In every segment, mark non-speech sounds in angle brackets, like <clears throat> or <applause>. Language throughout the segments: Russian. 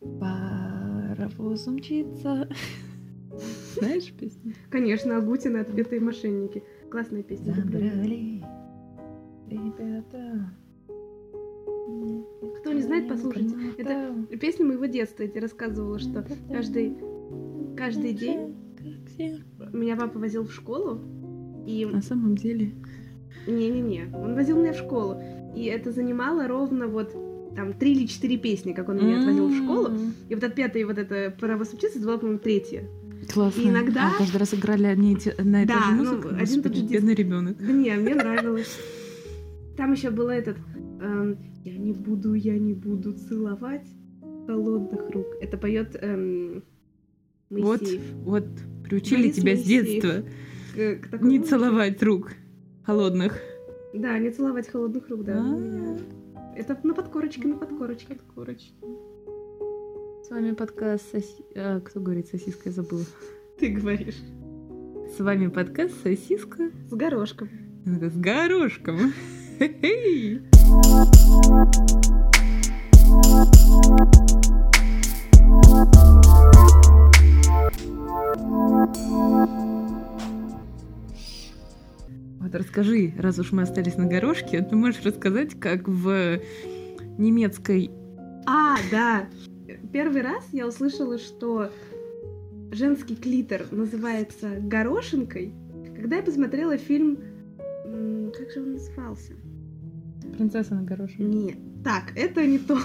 Паровоз умчится. Знаешь песню? Конечно, Агутина «Отбитые мошенники». Классная песня. Забрали ребята. Кто не знает, послушайте. Это песня моего детства. Я тебе рассказывала, что каждый, каждый день меня папа возил в школу. И... На самом деле... Не-не-не, он возил меня в школу. И это занимало ровно вот там три или четыре песни, как он меня отвозил в школу. И вот от пятой вот это «Паровоз учиться» это была, по-моему, третья. Классно. И иногда... А, каждый раз играли одни на эту Да, же ну, музыку. один Господи, тот же диск. бедный ребенок. Да не, мне нравилось. Там еще был этот эм, «Я не буду, я не буду целовать холодных рук». Это поет эм, Вот, Моисеев. вот, приучили Борис тебя с Моисеев. детства К- к такому- не целовать рук холодных. Да, не целовать холодных рук, да. А. Это на подкорочке, на подкорочке. Подкорочки. С вами подкаст соси... а, кто говорит сосиска, я забыла. Ты говоришь. С вами подкаст сосиска С горошком. с горошком. Хе-хей. Вот расскажи, раз уж мы остались на горошке, ты можешь рассказать, как в немецкой... А, да. Первый раз я услышала, что женский клитор называется горошинкой, когда я посмотрела фильм... Как же он назывался? Принцесса на горошине. Нет. Так, это не то.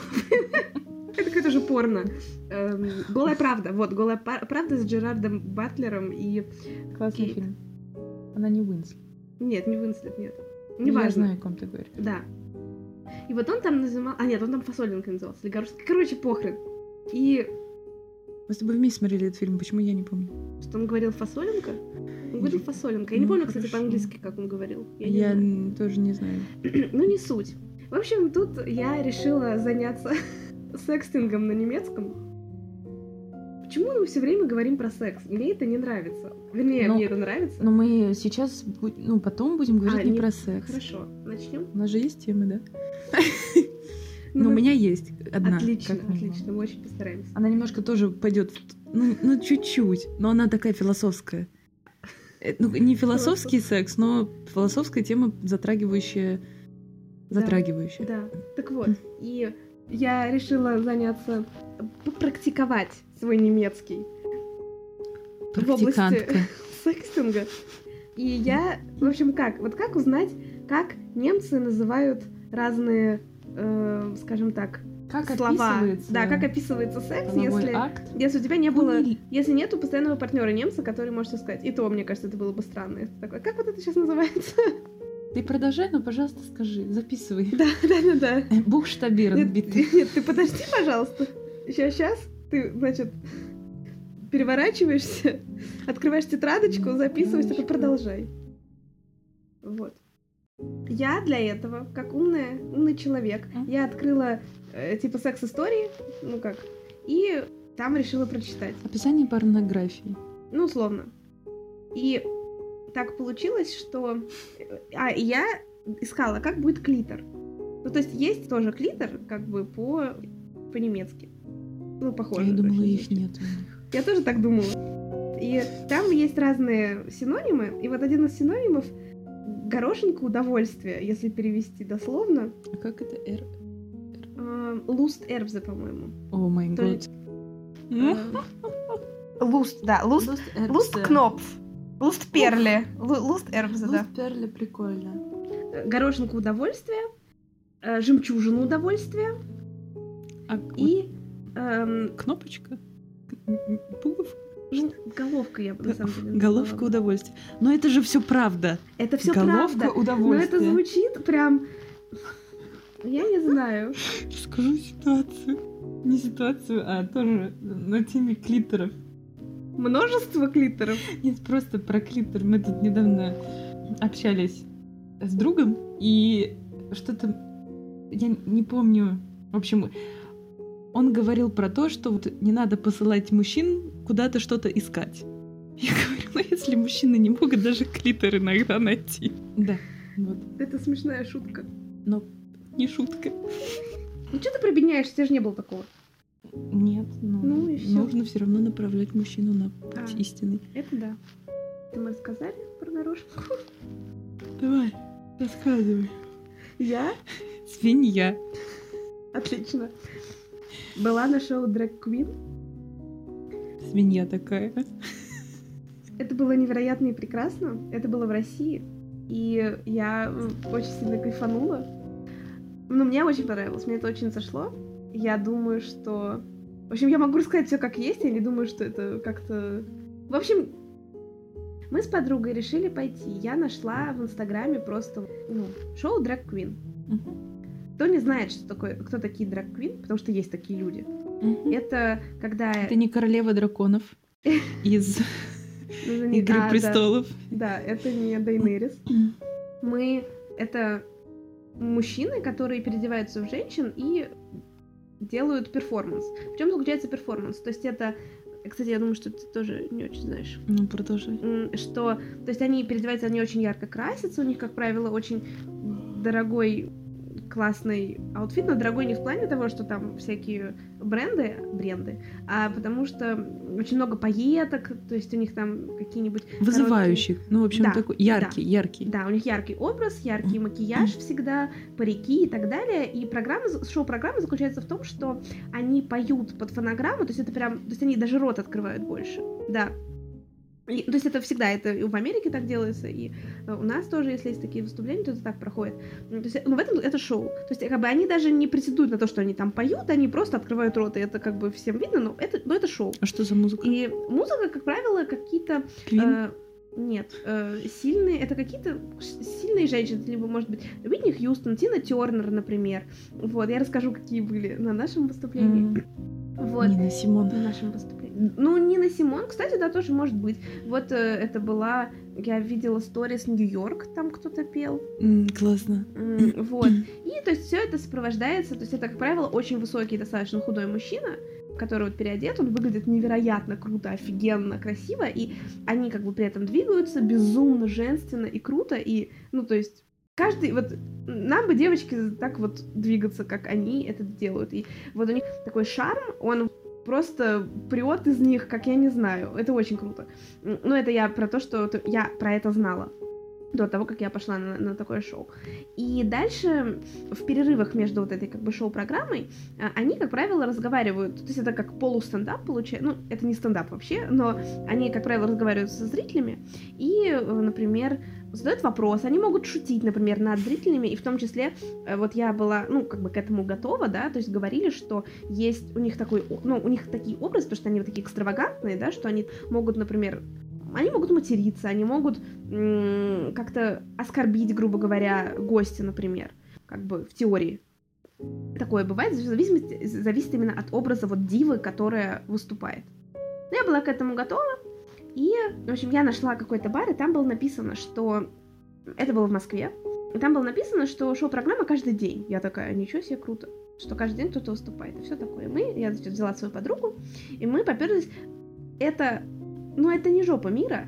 <laughs> Это какое-то же порно. Эм, Голая правда. Вот, голая правда с Джерардом Батлером и... Классный Кейт. фильм. Она не Уинслет. Нет, не Уинслет, нет. Я Неважно. знаю, о ком ты говоришь. Да. И вот он там называл... А, нет, он там фасолинка назывался. Горошинка. Короче, похрен. И Мы с тобой вместе смотрели этот фильм, почему я не помню? что он говорил фасолинка? Он говорил фасолинка. Я не Ну, помню, кстати, хорошо. по-английски, как он говорил. Я не Я, знаю. тоже не знаю. <clears throat> Ну, не суть. В общем, тут я решила заняться <laughs> секстингом на немецком. Почему мы все время говорим про секс? Мне это не нравится. Вернее, Ну, мне это нравится. Но мы сейчас, ну, потом будем говорить А, не нет, про секс. Хорошо, начнем. У нас же есть темы, да? Ну, Но у меня есть одна. Отлично, отлично, мы очень постараемся. Она немножко тоже пойдет, ну, ну, чуть-чуть, но она такая философская. Э, Ну, не философский секс, но философская тема, затрагивающая... Затрагивающая. Да, так вот, и я решила заняться, попрактиковать свой немецкий в области <laughs> секстинга. И я, в общем, как? Вот как узнать, как немцы называют разные, э, скажем так, Как слова? описывается Да, как описывается секс, если, акт? если у тебя не было, если нету постоянного партнера немца, который может сказать. И то, мне кажется, это было бы странно. Такое, как вот это сейчас называется? Ты продолжай, но, пожалуйста, скажи, записывай. <laughs> Да, да, да, да. Бухштабирен Нет, битый. нет, ты подожди, пожалуйста. Сейчас, сейчас. Ты, значит, переворачиваешься, <laughs> открываешь тетрадочку, записываешь, только продолжай. Вот. Я для этого, как умная, умный человек, я открыла э, типа секс-истории, ну как, и там решила прочитать. Описание порнографии. Ну, условно. И так получилось, что... А, и я искала, как будет клитор. Ну, то есть есть тоже клитор, как бы по... по-немецки. Ну, похоже. Я думала, их нет у них. Я тоже так думала. И там есть разные синонимы, и вот один из синонимов горошинка удовольствия, если перевести дословно. А как это? Р... э, Луст эрбзе, по-моему. О май год. Э, Луст, да, луст, луст кнопф. Луст перли. Луст эрбзе, да. перли прикольно. горошинку удовольствия, э, жемчужину удовольствия А и эм, кнопочка? Пуговка? ну, головка, я бы на самом деле Головка назвала. удовольствия. Но это же все правда. Это все Головка правда. Но удовольствия. это звучит прям. Я не знаю. Расскажу ситуацию. Не ситуацию, а тоже на теме клиторов. Множество клиторов. Нет, просто про клитор. Мы тут недавно общались с другом, и что-то... Я не помню. В общем, он говорил про то, что вот не надо посылать мужчин куда-то что-то искать. Я говорю, ну если мужчины не могут даже клитор иногда найти. Да, вот. Это смешная шутка. Но не шутка. Ну что ты прибедняешься, тебе же не было такого. Нет. нужно все равно направлять мужчину на путь А. истинный. Это да. Это мы сказали про горошинку? Давай, рассказывай. Я? Свинья. Отлично. Была на шоу Drag Queen. Свинья такая. Это было невероятно и прекрасно. Это было в России. И я очень сильно кайфанула. Ну, мне очень понравилось, мне это очень зашло. Я думаю, что... В общем, я могу рассказать все как есть, я не думаю, что это как-то... В общем, мы с подругой решили пойти. Я нашла в Инстаграме просто ну, шоу Drag Queen. Мгм. Кто не знает, что такое, кто такие Queen, потому что есть такие люди. Мгм. Это когда... Это не королева драконов <laughs> из Ну, Игры престолов. Да, это не Дейнерис. Мы это мужчины, которые переодеваются в женщин и делают перформанс. В чем заключается перформанс? То есть это, кстати, я думаю, что ты тоже не очень знаешь, Ну, продолжай. Что, то есть они переодеваются, они очень ярко красятся, у них, как правило, очень дорогой классный outfit, но дорогой не в плане того, что там всякие бренды, бренды, а потому что очень много пайеток, то есть у них там какие-нибудь Вызывающих. Ну, в общем, Да, такой яркий, яркий. Да, у них яркий образ, яркий макияж всегда, парики и так далее. И программа, шоу-программа заключается в том, что они поют под фонограмму, то есть это прям, то есть они даже рот открывают больше. Да. И, то есть это всегда, это и в Америке так делается, и э, у нас тоже, если есть такие выступления, то это так проходит. Ну, То есть, ну, в этом это шоу. То есть, как бы они даже не претендуют на то, что они там поют, они просто открывают рот, и это как бы всем видно, но это, но это шоу. А что за музыка? И музыка, как правило, какие-то? Э, нет, э, сильные, это какие-то сильные женщины, либо, может быть, Уитни Хьюстон, Тина Тернер, например. Вот, я расскажу, какие были на нашем выступлении. М, Вот. Нина Симон. На нашем выступлении. Ну, Нина Симон, кстати, да, тоже может быть. Вот э, это была, я видела сторис Нью-Йорк, там кто-то пел. М, Классно. М, <clears throat> Вот. И, то есть, все это сопровождается, то есть, это, как правило, очень высокий, достаточно худой мужчина, который вот переодет, он выглядит невероятно круто, офигенно, красиво, и они как бы при этом двигаются безумно женственно и круто, и, ну, то есть, каждый, вот, нам бы девочки так вот двигаться, как они это делают, и вот у них такой шарм, он просто прет из них, как я не знаю, это очень круто. М, Ну, это я про то, что я про это знала до того, как я пошла на, на такое шоу. И дальше в перерывах между вот этой как бы шоу-программой а, они, как правило, разговаривают, то есть это как полустендап получается, ну, это не стендап вообще, но они, как правило, разговаривают со зрителями и, э, например, задают вопрос, они могут шутить, например, над зрителями, и в том числе, э, вот я была, ну, как бы к этому готова, да, то есть говорили, что есть у них такой, ну, у них такие образы, потому что они вот такие экстравагантные, да, что они могут, например, они могут материться, они могут как-то оскорбить, грубо говоря, гостя, например, как бы в теории. Такое бывает, в зависит именно от образа вот дивы, которая выступает. Ну, я была к этому готова, и, в общем, я нашла какой-то бар, и там было написано, что... Это было в Москве, и там было написано, что шоу-программа каждый день. Я такая, ничего себе, круто, что каждый день кто-то выступает, и все такое. Мы, я, значит, взяла свою подругу, и мы поперлись... Это, ну, это не жопа мира,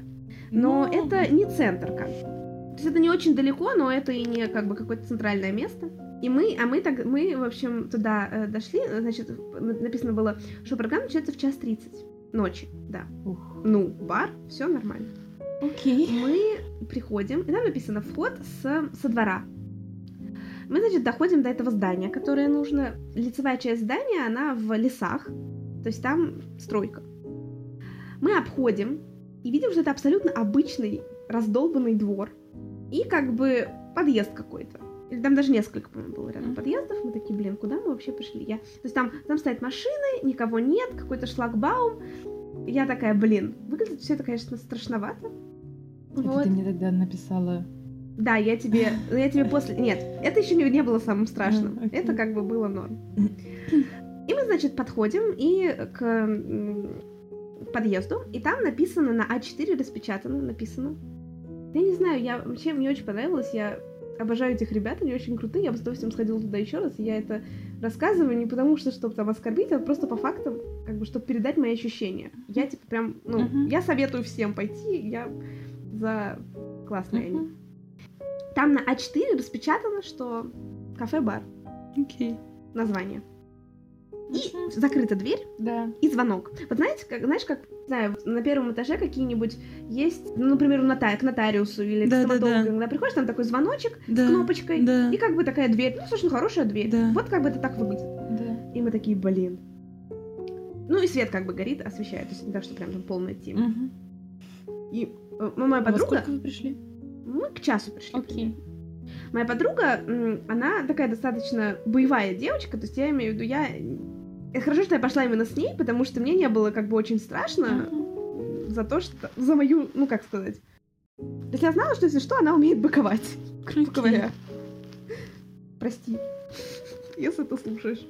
но Ну, это не центр как бы. То есть это не очень далеко, но это и не как бы какое-то центральное место. И мы, а мы так, мы, в общем, туда э, дошли, значит, на- написано было, что программа начинается в час тридцать ночи, да. Ух. Ну, бар, все нормально. Окей. Мы приходим, и там написано вход с, со двора. Мы, значит, доходим до этого здания, которое нужно. Лицевая часть здания, она в лесах, то есть там стройка. Мы обходим и видим, что это абсолютно обычный раздолбанный двор и как бы подъезд какой-то. Или там даже несколько, по-моему, было рядом подъездов. Мы такие, блин, куда мы вообще пришли? Я... То есть там, там стоят машины, никого нет, какой-то шлагбаум. Я такая, блин, выглядит все это, конечно, страшновато. Это Вот. ты мне тогда написала. Да, я тебе, я тебе <laughs> после... Нет, это еще не, не было самым страшным. А, окей. Это как бы было норм. <clears throat> И мы, значит, подходим и к подъезду, и там написано на А4 распечатано, написано. Я не знаю, я вообще мне очень понравилось, я обожаю этих ребят, они очень крутые, я бы с удовольствием сходила туда еще раз, я это рассказываю не потому, что чтобы там оскорбить, а просто по фактам, как бы, чтобы передать мои ощущения. Я типа прям, ну, Мгм. я советую всем пойти, я за классные они. Мгм. Там на А4 распечатано, что кафе-бар. Окей. Название. И закрыта дверь, Да. и звонок. Вот знаете, как, знаешь, как, знаю, на первом этаже какие-нибудь есть, ну, например, у нота- к нотариусу или к Да, да, стоматологу, да. когда приходишь, там такой звоночек Да. с кнопочкой, Да. и как бы такая дверь. Ну, слушай, ну, хорошая дверь. Да. Вот как бы это так выглядит. Да. И мы такие, блин. Ну, и свет как бы горит, освещает, то есть не так, что прям там полная тема. Мгм. И э, моя А во подруга, сколько вы пришли? мы к часу пришли. Окей. Моя подруга, она такая достаточно боевая девочка, то есть я имею в виду, я... Это хорошо, что я пошла именно с ней, потому что мне не было как бы очень страшно за то, что... За мою, ну как сказать... То есть я знала, что если что, она умеет боковать, грубо говоря. Прости, если ты слушаешь.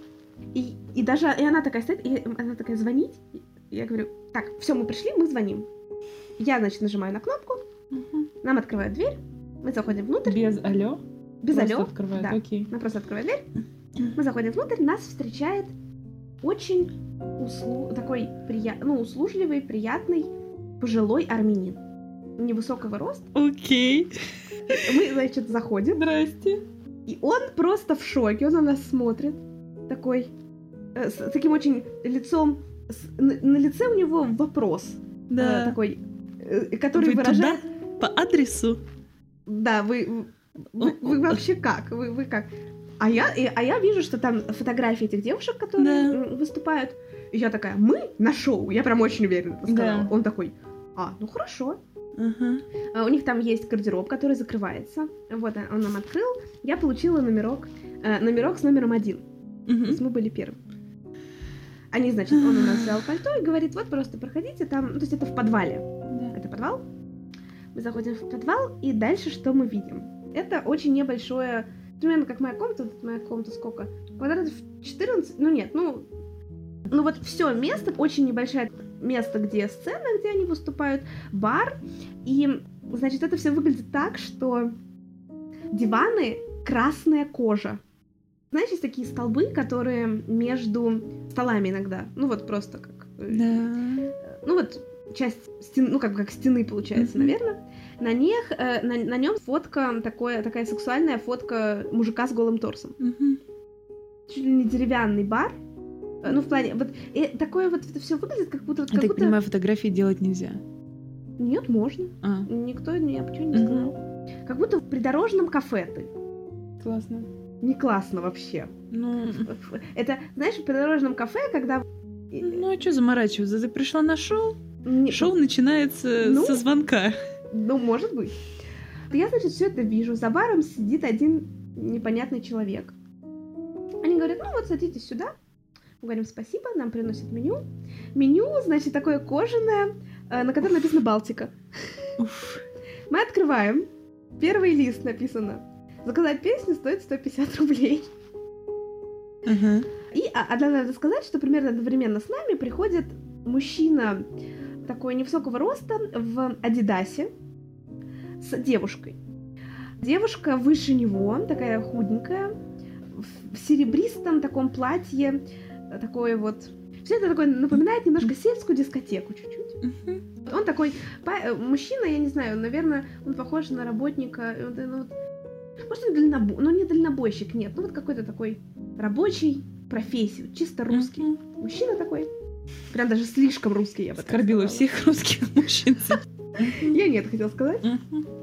И, и даже и она такая стоит, и она такая звонить. И я говорю, так, все, мы пришли, мы звоним. Я, значит, нажимаю на кнопку, Мгм. нам открывают дверь, мы заходим внутрь, Без алло? без Просто алё, открывают, да. окей. Она просто открывает дверь. Мы заходим внутрь, нас встречает очень услу... такой прия... ну, услужливый, приятный, пожилой армянин. Невысокого роста. Окей. Мы, значит, заходим, Здрасте. и он просто в шоке, он на нас смотрит, такой, э, с таким очень лицом, с- на, на лице у него вопрос, э, Да. такой, э, который Вы выражает... По адресу? Да, вы, вы, вы вообще как? Вы, вы как? А я, и- а я вижу, что там фотографии этих девушек, которые Да. выступают. И я такая, мы на шоу. Я прям очень уверенно это сказала. Да. Он такой, а, ну хорошо. Ага. А у них там есть гардероб, который закрывается. Вот он нам открыл. Я получила номерок, э, номерок с номером один. То Мгм. есть мы были первым. Они, значит, он у нас взял пальто и говорит, вот просто проходите там, ну, то есть это в подвале. Да. Это подвал. Мы заходим в подвал, и дальше что мы видим? Это очень небольшое, примерно как моя комната, вот моя комната сколько? Квадратов 14, ну нет, ну, ну вот все место, очень небольшое место, где сцена, где они выступают, бар, и, значит, это все выглядит так, что диваны красная кожа. Знаешь, есть такие столбы, которые между столами иногда, ну вот просто как... э, Да. ну вот часть стены, ну как как стены получается, Мгм. наверное. На них, э, на, на нем фотка такое, такая сексуальная фотка мужика с голым торсом. Мгм. Чуть ли не деревянный бар. Э, Ну, в плане, вот и такое вот это все выглядит, как будто... Я Как так будто... понимаю, фотографии делать нельзя. Нет, можно. А, Никто мне почему не сказал. Как будто в придорожном кафе ты. классно. Не классно вообще. Ну, <laughs> Это, знаешь, в придорожном кафе, когда... ну а что заморачиваться? Ты пришла на шоу? Не- Шоу начинается Ну. со звонка. Ну, может быть. Я, значит, все это вижу. За баром сидит один непонятный человек. Они говорят, ну вот садитесь сюда. Мы говорим спасибо, нам приносят меню. Меню, значит, такое кожаное, э, на котором написано Балтика. Уф. Мы открываем. Первый лист написано. Заказать песню стоит 150 рублей. Ага. И а, а надо сказать, что примерно одновременно с нами приходит мужчина такой невысокого роста в Адидасе с девушкой. Девушка выше него, такая худенькая, в- серебристом таком платье, такое вот... Все это такое напоминает немножко сельскую дискотеку чуть-чуть. Он такой э, мужчина, я не знаю, наверное, он похож на работника, ну, может, он дальнобой, ну не дальнобойщик, нет, ну вот какой-то такой рабочий профессии, вот чисто русский. Мужчина такой, прям даже слишком русский, я бы Оскорбила всех русских мужчин. Я нет, хотела сказать.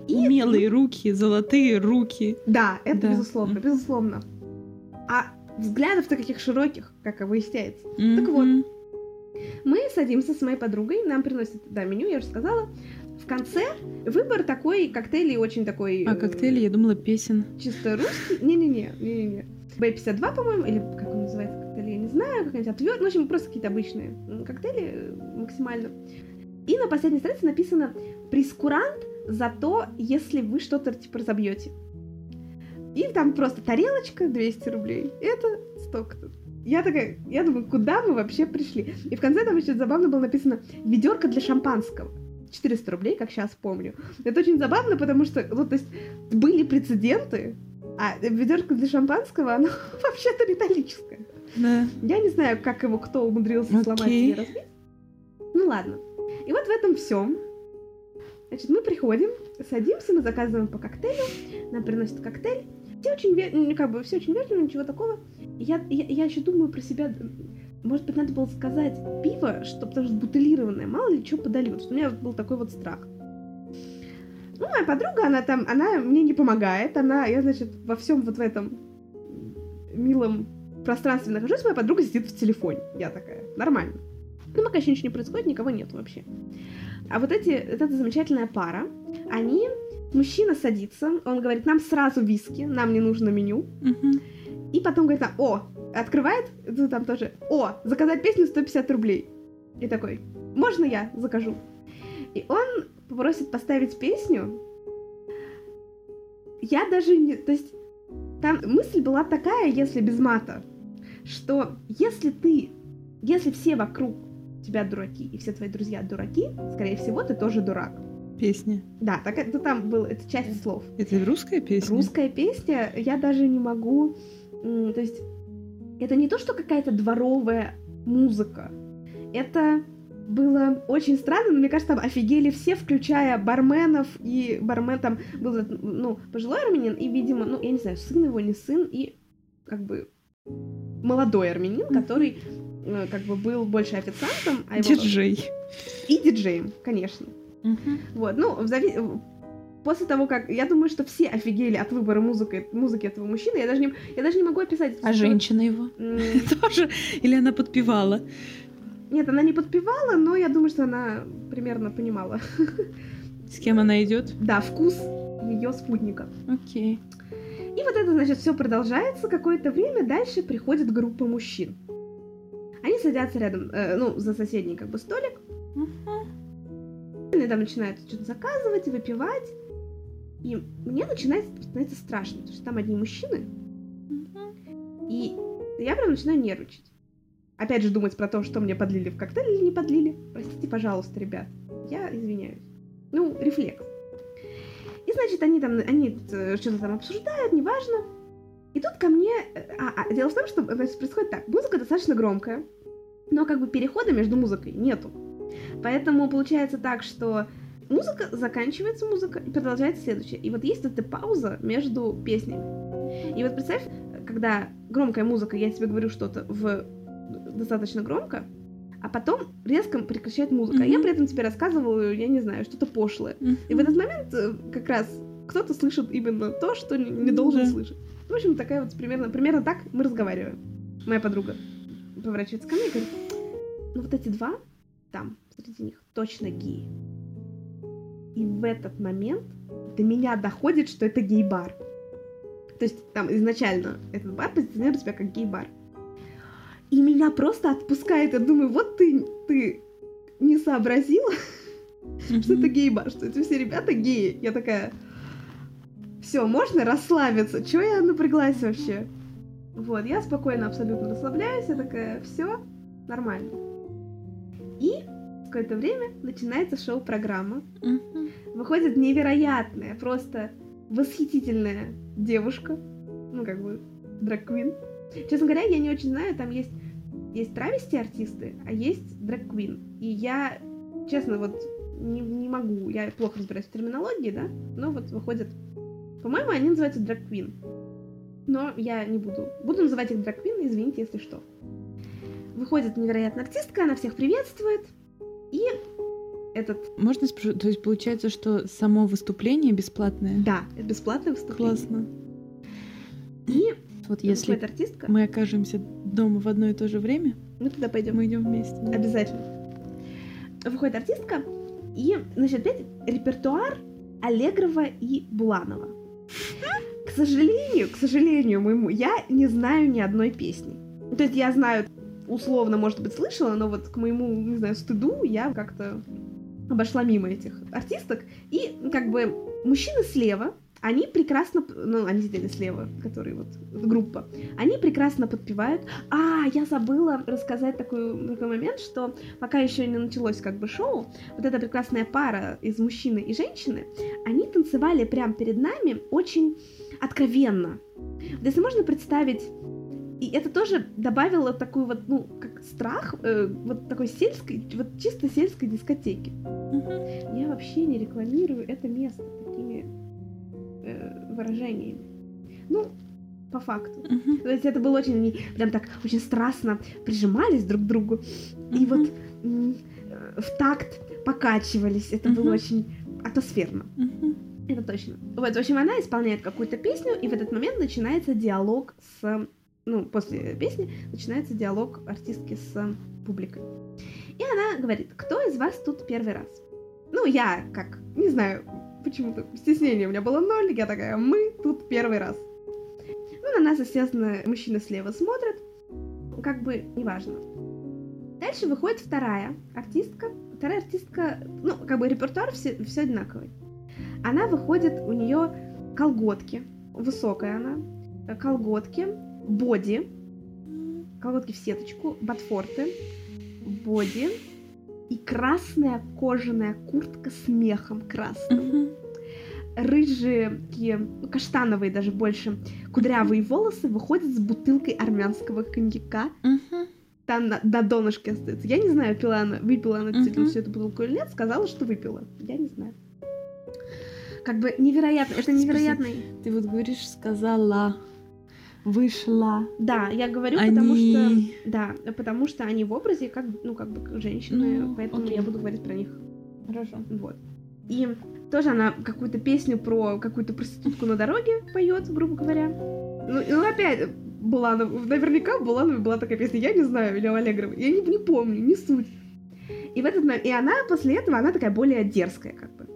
Умелые руки, золотые руки. Да, это безусловно, безусловно. А взглядов-то каких широких, как и выясняется. Так вот. Мы садимся с моей подругой, нам приносят, да, меню, я уже сказала. В конце выбор такой коктейлей очень такой... А э, коктейли, я думала, песен. Чисто русский. Не-не-не, не-не-не. Б-52, по-моему, или как он называется коктейль, я не знаю, как-нибудь отвер... Ну, в общем, просто какие-то обычные коктейли э, максимально. И на последней странице написано «Прескурант за то, если вы что-то типа разобьете». И там просто тарелочка 200 рублей. Это столько-то. Я такая, я думаю, куда мы вообще пришли? И в конце там еще забавно было написано «Ведерко для шампанского». 400 рублей, как сейчас помню. Это очень забавно, потому что, ну, то есть, были прецеденты, а ведерко для шампанского, оно <laughs> вообще-то металлическое. Да. Я не знаю, как его кто умудрился сломать Окей. и разбить. Ну ладно. И вот в этом всем. Значит, мы приходим, садимся, мы заказываем по коктейлю, нам приносят коктейль. Все очень, ве- ну, как бы, все очень вежливо, ничего такого. Я, я, я еще думаю про себя, может быть, надо было сказать пиво, что, потому что бутылированное, мало ли что подали. Вот у меня был такой вот страх. Ну, моя подруга, она там, она мне не помогает, она, я, значит, во всем вот в этом милом пространстве нахожусь, моя подруга сидит в телефоне. Я такая, нормально. Ну, пока еще ничего не происходит, никого нет вообще. А вот эти, вот эта замечательная пара, они, мужчина садится, он говорит, нам сразу виски, нам не нужно меню. Мгм. И потом говорит, о, открывает, ну, там тоже, о, заказать песню 150 рублей. И такой, можно я закажу? И он попросит поставить песню. Я даже не... То есть там мысль была такая, если без мата, что если ты, если все вокруг тебя дураки, и все твои друзья дураки, скорее всего, ты тоже дурак. Песня. Да, так это там был, это часть слов. Это русская песня? Русская песня, я даже не могу... То есть, это не то, что какая-то дворовая музыка. Это было очень странно, но мне кажется, там офигели все, включая барменов, и бармен там был, ну, пожилой армянин, и, видимо, ну, я не знаю, сын его, не сын, и как бы молодой армянин, который э, как бы был больше официантом, а его... Диджей. И диджеем, конечно. Мгм. Вот, ну, в зави- После того, как... Я думаю, что все офигели от выбора музыки, музыки этого мужчины. Я даже не, я даже не могу описать. А что- женщина его? <laughs> Тоже? Или она подпевала? Нет, она не подпевала, но я думаю, что она примерно понимала. С кем она идет? Да, вкус ее спутника. Окей. И вот это, значит, все продолжается какое-то время. Дальше приходит группа мужчин. Они садятся рядом, э, ну, за соседний как бы столик. Мгм. Они там начинают что-то заказывать выпивать. И мне начинает становиться страшно, потому что там одни мужчины, и я прям начинаю нервничать. Опять же думать про то, что мне подлили в коктейль или не подлили. Простите, пожалуйста, ребят. Я извиняюсь. Ну, рефлекс. Значит, они там, они э, что-то там обсуждают, неважно. И тут ко мне... э, А, а, дело в том, что значит, происходит так. Музыка достаточно громкая, но как бы перехода между музыкой нету. Поэтому получается так, что музыка, заканчивается музыка, и продолжается следующая. И вот есть эта пауза между песнями. И вот представь, когда громкая музыка, я тебе говорю что-то в достаточно громко, а потом резко прекращает музыка. А я при этом тебе рассказываю, я не знаю, что-то пошлое. И в этот момент э, как раз кто-то слышит именно то, что не не должен Да. слышать. В общем, такая вот примерно, примерно так мы разговариваем. Моя подруга поворачивается ко мне и говорит, ну вот эти два там, среди них, точно геи. И в этот момент до меня доходит, что это гей-бар. То есть там изначально этот бар позиционирует себя как гей-бар. И меня просто отпускает. Я думаю, вот ты, ты не сообразила, что это гей-бар, что это все ребята геи. Я такая, все, можно расслабиться. Чего я напряглась вообще? Вот, я спокойно абсолютно расслабляюсь, я такая, все, нормально. И в какое-то время начинается шоу-программа. Выходит невероятная, просто восхитительная девушка. Ну, как бы, драг-квин. Честно говоря, я не очень знаю, там есть, есть травести-артисты, а есть драг-квин. И я, честно, вот не, не могу, я плохо разбираюсь в терминологии, да, но вот выходят, по-моему, они называются драг-квин. Но я не буду. Буду называть их драг-квин, извините, если что. Выходит невероятная артистка, она всех приветствует. И этот, Можно спросить, то есть получается, что само выступление бесплатное? да, это бесплатное выступление. Классно. И Вот если выходит артистка, мы окажемся дома в одно и то же время, мы туда пойдем. мы идем вместе. да. Обязательно. Выходит артистка, и, значит, опять репертуар Аллегрова и Буланова. К сожалению, к сожалению моему, я не знаю ни одной песни. Ну, То есть я знаю, условно, может быть, слышала, но вот к моему, не знаю, стыду я как-то обошла мимо этих артисток. И как бы мужчины слева, они прекрасно, ну, они сидели слева, которые вот, группа, они прекрасно подпевают. А, я забыла рассказать такой, такой момент, что пока еще не началось как бы шоу, вот эта прекрасная пара из мужчины и женщины, они танцевали прямо перед нами очень откровенно. Вот Если можно представить, и это тоже добавило такую вот, ну, как страх, э, вот такой сельской, вот чисто сельской дискотеки. Я вообще не рекламирую это место такими э, выражениями. Ну, по факту. Мгм. То есть это было очень, они прям так очень страстно прижимались друг к другу. И Мгм. вот э, в такт покачивались. Это было Мгм. очень атмосферно. Мгм. Это точно. Вот, в общем, она исполняет какую-то песню, и в этот момент начинается диалог с... Ну, после песни начинается диалог артистки с публикой. И она говорит, кто из вас тут первый раз? Ну, я как, не знаю, почему-то стеснение у меня было ноль, я такая, мы тут первый раз. Ну, на нас, естественно, мужчина слева смотрит, как бы неважно. Дальше выходит вторая артистка. Вторая артистка, ну, как бы репертуар все, все одинаковый. Она выходит, у нее колготки, высокая она, колготки, боди, колготки в сеточку, ботфорты, боди и красная кожаная куртка с мехом красным. Мгм. Рыжие, такие, ну, каштановые даже больше, кудрявые волосы выходят с бутылкой армянского коньяка. Мгм. Там на, на донышке остается. Я не знаю, пила она, выпила она действительно Мгм. всю эту бутылку или нет. Сказала, что выпила. Я не знаю. Как бы невероятно. Это невероятный. Ты вот говоришь, сказала, вышла. Да, я говорю, потому что... Они... Да, потому что они в образе как, ну, как бы как женщины, Ну, поэтому окей. я буду говорить про них. Хорошо. Вот. И тоже она какую-то песню про какую-то проститутку на дороге поет, грубо говоря. Ну, ну опять, Буланов, наверняка у Булановой была такая песня, я не знаю, или у Аллегровой, я не, не помню, не суть. И в этот и она после этого, она такая более дерзкая, как бы.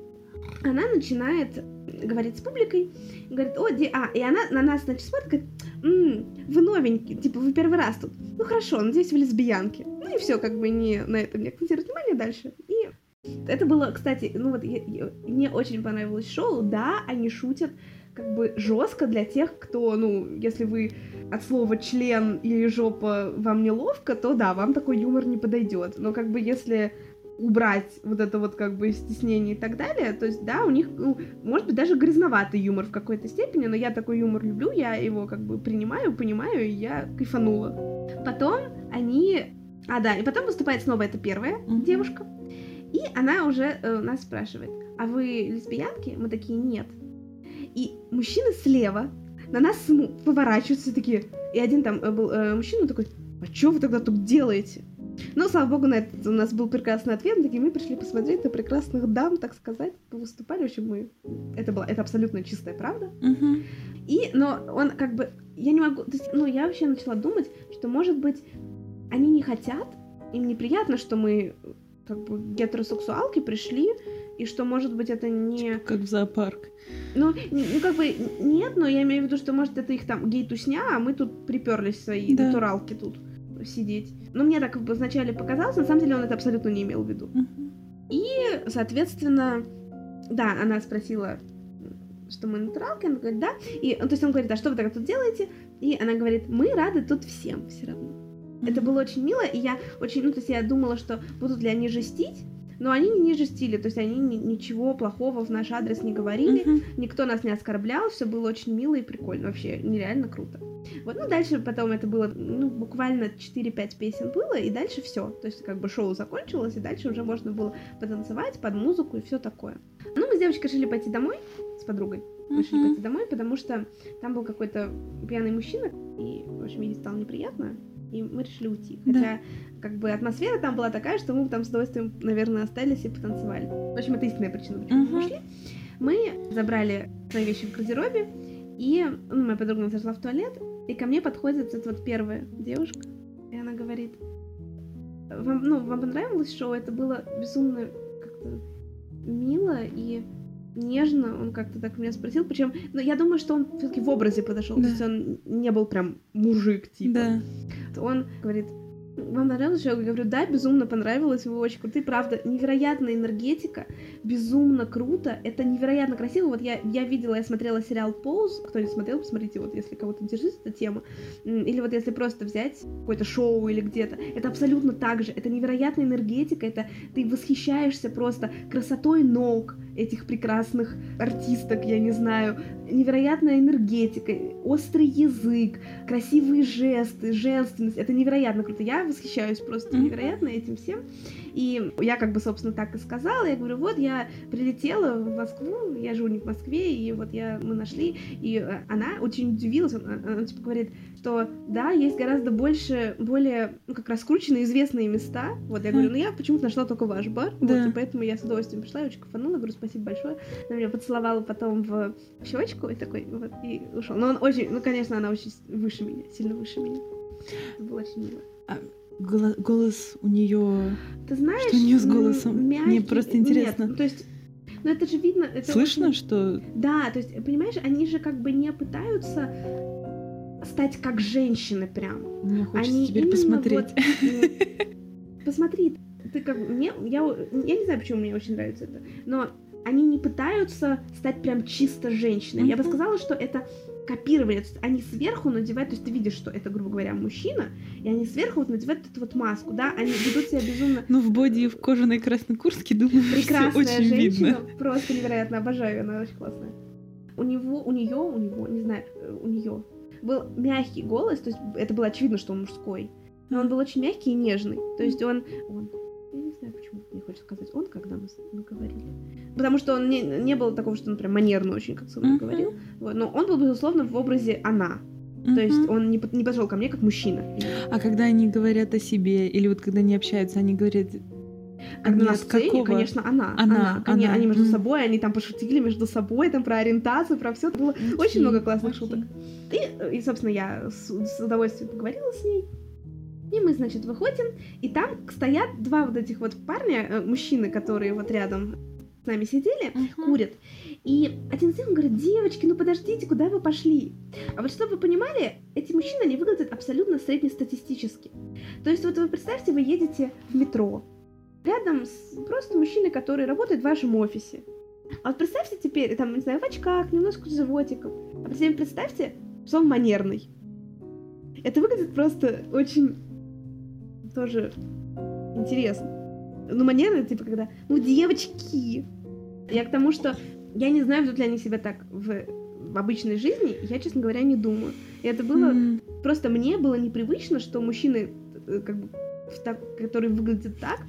Она начинает говорить с публикой, говорит, о, де... а, и она на нас, значит, смотрит, говорит, «М, вы новенькие, типа, вы первый раз тут. Ну хорошо, надеюсь, вы лесбиянки. Ну и все, как бы не на этом не акцентировать внимание дальше. И это было, кстати, ну вот мне очень понравилось шоу. Да, они шутят как бы жестко для тех, кто, ну, если вы от слова член или жопа вам неловко, то да, вам такой юмор не подойдет. Но как бы если убрать вот это вот как бы стеснение и так далее, то есть да, у них, ну, может быть, даже грязноватый юмор в какой-то степени, но я такой юмор люблю, я его как бы принимаю, понимаю, и я кайфанула. Потом они... А, да, и потом выступает снова эта первая Мгм. девушка, и она уже э, нас спрашивает, а вы лесбиянки? Мы такие, нет. И мужчины слева на нас поворачиваются такие, и один там э, был э, мужчина такой, а что вы тогда тут делаете? Ну, слава богу, на этот у нас был прекрасный ответ, такие, мы пришли посмотреть на прекрасных дам, так сказать, выступали, в общем, мы... Это была, это абсолютно чистая правда. Мгм. И, но он как бы, я не могу, то есть, ну, я вообще начала думать, что, может быть, они не хотят, им неприятно, что мы, как бы, гетеросексуалки пришли, и что, может быть, это не... Как в зоопарк. Ну, ну, как бы, нет, но я имею в виду, что, может, это их там гей-тусня, а мы тут приперлись свои Да. натуралки тут сидеть. Ну, мне так вначале показалось, на самом деле он это абсолютно не имел в виду. И, соответственно, да, она спросила, что мы натуралки, она говорит, да. И, то есть он говорит, а что вы тогда тут делаете? И она говорит, мы рады тут всем все равно. Это было очень мило, и я очень, ну, то есть я думала, что будут ли они жестить, но они не жестили, то есть они ни- ничего плохого в наш адрес не говорили, Мгм. никто нас не оскорблял, все было очень мило и прикольно, вообще нереально круто. Вот, ну дальше потом это было, ну, буквально 4-5 песен было, и дальше все. То есть как бы шоу закончилось, и дальше уже можно было потанцевать под музыку и все такое. Ну, мы с девочкой решили пойти домой с подругой. Решили Мгм. пойти домой, потому что там был какой-то пьяный мужчина, и, в общем, ей стало неприятно, и мы решили уйти. Да. Как бы, атмосфера там была такая, что мы там с удовольствием, наверное, остались и потанцевали. В общем, это истинная причина, почему мы Мгм. ушли. Мы забрали свои вещи в гардеробе, и ну, моя подруга нас зашла в туалет, и ко мне подходит эта вот первая девушка, и она говорит, вам, ну, вам понравилось шоу? Это было безумно как-то мило и нежно, он как-то так меня спросил, причем, ну, я думаю, что он все-таки в образе подошел, Да. то есть он не был прям мужик, типа. Да. Он говорит, вам понравилось? Я говорю, да, безумно понравилось, вы очень крутые, правда, невероятная энергетика, безумно круто, это невероятно красиво. Вот я, я видела, я смотрела сериал Pose, кто не смотрел, посмотрите, вот если кого-то интересует эта тема, или вот если просто взять какое-то шоу или где-то, это абсолютно так же, это невероятная энергетика, это ты восхищаешься просто красотой ног этих прекрасных артисток, я не знаю, невероятная энергетика, острый язык, красивые жесты, женственность. Это невероятно круто. Я восхищаюсь просто невероятно этим всем. И я как бы, собственно, так и сказала. Я говорю, вот я прилетела в Москву, я живу не в Москве, и вот я, мы нашли. И э, она очень удивилась, она, она типа говорит, что да, есть гораздо больше, более, ну, как раскрученные, известные места. Вот я говорю, ну я почему-то нашла только ваш бар, Да. вот, и поэтому я с удовольствием пришла, я очень кафанула, говорю, спасибо большое. Она меня поцеловала потом в щечку и такой, вот, и ушел. Но он очень, ну, конечно, она очень выше меня, сильно выше меня. Это было очень мило. Голо- голос у нее. Ты знаешь, Что у неё с голосом? Мне мягкий- просто нет, интересно. ну, то есть, ну это же видно. Это Слышно, очень- что. Да, то есть, понимаешь, они же как бы не пытаются стать как женщины прям. Мне хочется они теперь посмотреть. вот, <laughs> посмотри, ты как мне, я, я не знаю, почему мне очень нравится это, но они не пытаются стать прям чисто женщиной. Я бы сказала, что это копирование. То есть они сверху надевают, то есть ты видишь, что это, грубо говоря, мужчина, и они сверху вот надевают эту вот маску, да, они ведут себя безумно Ну, в боди и в кожаной красной куртке, думаю, прекрасная очень женщина, видно. просто невероятно обожаю, ее, она очень классная. У него, у нее, у него, не знаю, э, у нее был мягкий голос, то есть это было очевидно, что он мужской, но он был очень мягкий и нежный, то есть он, он мне хочется сказать он, когда мы, с- мы говорили. Потому что он не, не было такого, что он прям манерно очень как со мной Мгм. говорил. Вот, но он был, безусловно, в образе она. То есть он не, не подошел ко мне как мужчина. А когда они говорят о себе, или вот когда они общаются, они говорят... Когда на сцене, какого? конечно, она. Она, Они, она. они между Мгм. собой, они там пошутили между собой, там про ориентацию, про все. Было очень Окей, много классных окей. шуток. И, э, и, собственно, я с, с удовольствием поговорила с ней. И мы, значит, выходим, и там стоят два вот этих вот парня, э, мужчины, которые вот рядом с нами сидели, Мгм. курят. И один из них говорит, девочки, ну подождите, куда вы пошли? А вот чтобы вы понимали, эти мужчины, они выглядят абсолютно среднестатистически. То есть вот вы представьте, вы едете в метро, рядом с просто мужчиной, который работает в вашем офисе. А вот представьте теперь, там, не знаю, в очках, немножко с животиком. А затем представьте, что он манерный. Это выглядит просто очень тоже интересно. Ну, манерно, типа, когда, ну, девочки. Я к тому, что я не знаю, ведут ли они себя так в, в обычной жизни, я, честно говоря, не думаю. И это было М, Просто мне было непривычно, что мужчины, э, как бы, в так, которые выглядят так,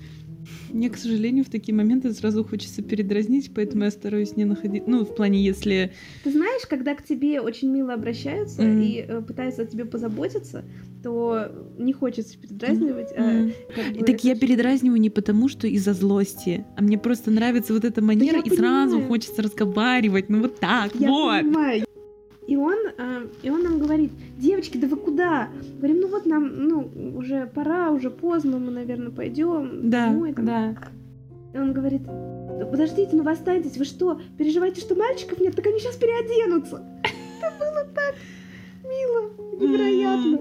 Мне, к сожалению, в такие моменты сразу хочется передразнить, поэтому я стараюсь не находить... Ну, в плане, если... ты знаешь, когда к тебе очень мило обращаются Мгм. и э, пытаются о тебе позаботиться, то не хочется передразнивать. а, М. как И бы так это я передразниваю не потому, что из-за злости, а мне просто нравится вот эта манера, я и сразу понимаю. хочется разговаривать. Ну вот так, Я вот. понимаю. И он, э, и он нам говорит, девочки, да вы куда? Говорим, ну вот нам, ну, уже пора, уже поздно, мы, наверное, пойдем Да, домой. там». да. И он говорит, «Да подождите, ну вы останетесь, вы что, переживаете, что мальчиков нет? Так они сейчас переоденутся. <laughs> Это было так мило, невероятно.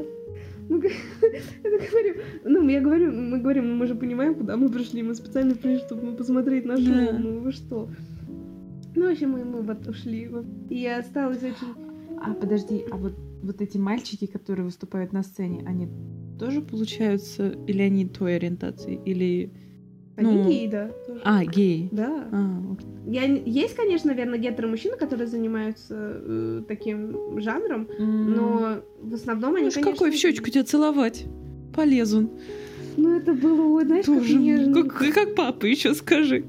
Ну, <laughs> я говорю, ну, я говорю, мы говорим, мы же понимаем, куда мы пришли, мы специально пришли, чтобы посмотреть на шоу, Да. ну вы что. Ну, в общем, мы, мы вот ушли, и я осталась очень... А подожди, а вот, вот эти мальчики, которые выступают на сцене, они тоже получаются, или они той ориентации, или... Они Ну, геи, да, тоже. А, геи. Да. А. Я, есть, конечно, наверное, гетеро-мужчины, которые занимаются э, таким жанром, но в основном они, Ну конечно... какой в щечку тебя целовать? Полезун. Ну, это было, ой, знаешь, как Тоже. нежно. Как, как папа еще скажи.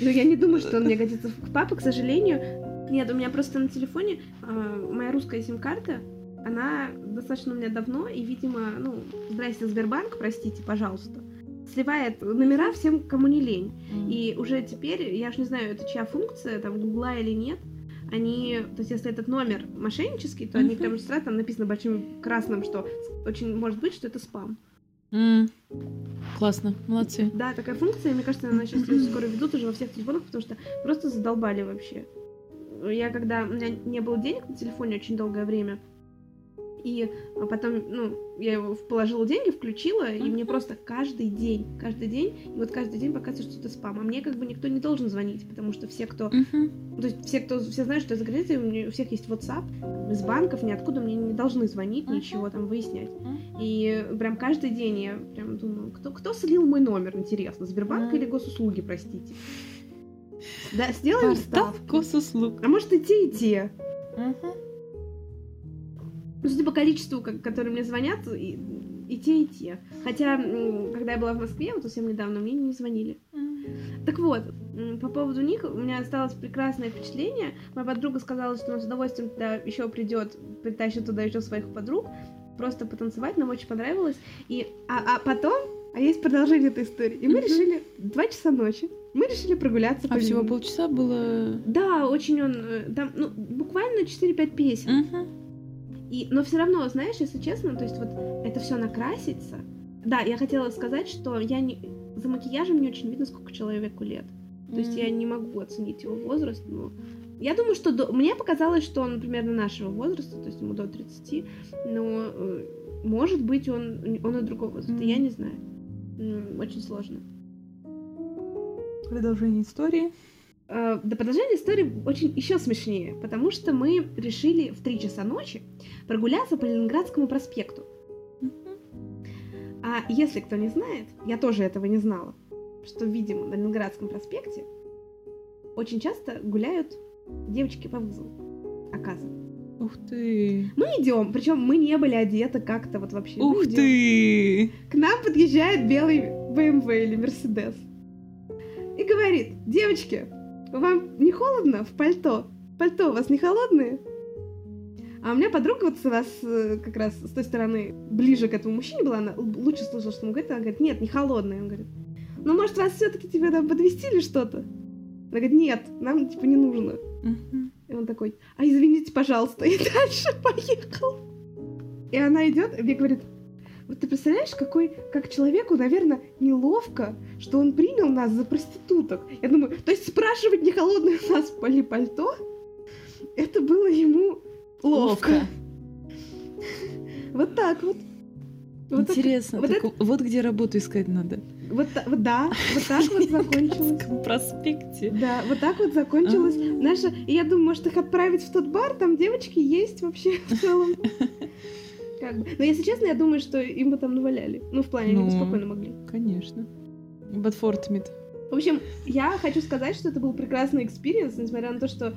Но я не думаю, что он мне годится к папе, к сожалению. Нет, у меня просто на телефоне э, моя русская сим-карта, она достаточно у меня давно, и, видимо, ну, здрасте, Сбербанк, простите, пожалуйста, сливает номера всем, кому не лень. И уже теперь, я ж не знаю, это чья функция, там, Гугла или нет, они, то есть если этот номер мошеннический, то они Мгм. прям сразу там написано большим красным, что очень может быть, что это спам. М. Классно, молодцы. Да, такая функция, мне кажется, она сейчас <clears throat> скоро ведут уже во всех телефонах, потому что просто задолбали вообще. Я когда... У меня не было денег на телефоне очень долгое время, и потом, ну, я его положила деньги, включила, и мне просто каждый день, каждый день, и вот каждый день показывает, что это спам. А мне как бы никто не должен звонить, потому что все, кто... То есть все, кто... Все знают, что я за границей, у, меня, у всех есть WhatsApp, из банков, ниоткуда мне не должны звонить, ничего там выяснять. И прям каждый день я прям думаю, кто, кто слил мой номер, интересно, Сбербанк или госуслуги, простите. Да, сделаем ставки. госуслуг. А может и те, и те. Ну, судя по количеству, ко- которые мне звонят, и И те, и те. Хотя, когда я была в Москве, вот совсем недавно, мне не звонили. Так вот, по поводу них у меня осталось прекрасное впечатление. Моя подруга сказала, что она с удовольствием туда еще придет, притащит туда еще своих подруг, просто потанцевать, нам очень понравилось. И, а, а потом, а есть продолжение этой истории. И мы решили, два часа ночи, мы решили прогуляться по А всего Ленину. полчаса было... Да, очень он, э, там, ну, буквально 4-5 песен. И, но все равно, знаешь, если честно, то есть вот это все накрасится. Да, я хотела сказать, что я не за макияжем не очень видно, сколько человеку лет. То есть я не могу оценить его возраст, но я думаю, что до- мне показалось, что он примерно нашего возраста, то есть ему до 30, но э, может быть он, он и другого возраста, Мгм. я не знаю. Очень сложно. Продолжение истории. Э, До продолжения истории очень еще смешнее, потому что мы решили в 3 часа ночи прогуляться по Ленинградскому проспекту. А если кто не знает, я тоже этого не знала, что, видимо, на Ленинградском проспекте очень часто гуляют девочки по вызову, оказывается. Ух ты. Мы идем, причем мы не были одеты как-то вот вообще. Мы Ух ты. К нам подъезжает белый BMW или Мерседес. И говорит, девочки, вам не холодно в пальто? Пальто у вас не холодные? А у меня подруга вот с вас э, как раз с той стороны ближе к этому мужчине была, она лучше слышала, что он говорит, она говорит, нет, не холодные. Он говорит, ну может вас все-таки тебе там подвести или что-то? Она говорит, нет, нам типа не нужно. И он такой, а извините, пожалуйста, и <laughs> дальше поехал. И она идет, и мне говорит, вот ты представляешь, какой, как человеку, наверное, неловко, что он принял нас за проституток. Я думаю, то есть спрашивать, не холодное у нас ли пальто, это было ему ловко. <laughs> Вот так вот. Вот так- Интересно. вот так Вот где работу искать надо. вот, вот да, вот так вот <laughs> закончилось. Ленинградском проспекте. Да, вот так вот закончилась А. наша... Я думаю, может их отправить в тот бар, там девочки есть вообще в целом. <laughs> Как бы. Но если честно, я думаю, что им бы там наваляли. Ну, в плане, они бы Ну. спокойно могли. Конечно. Батфортмит. В общем, я хочу сказать, что это был прекрасный experience, несмотря на то, что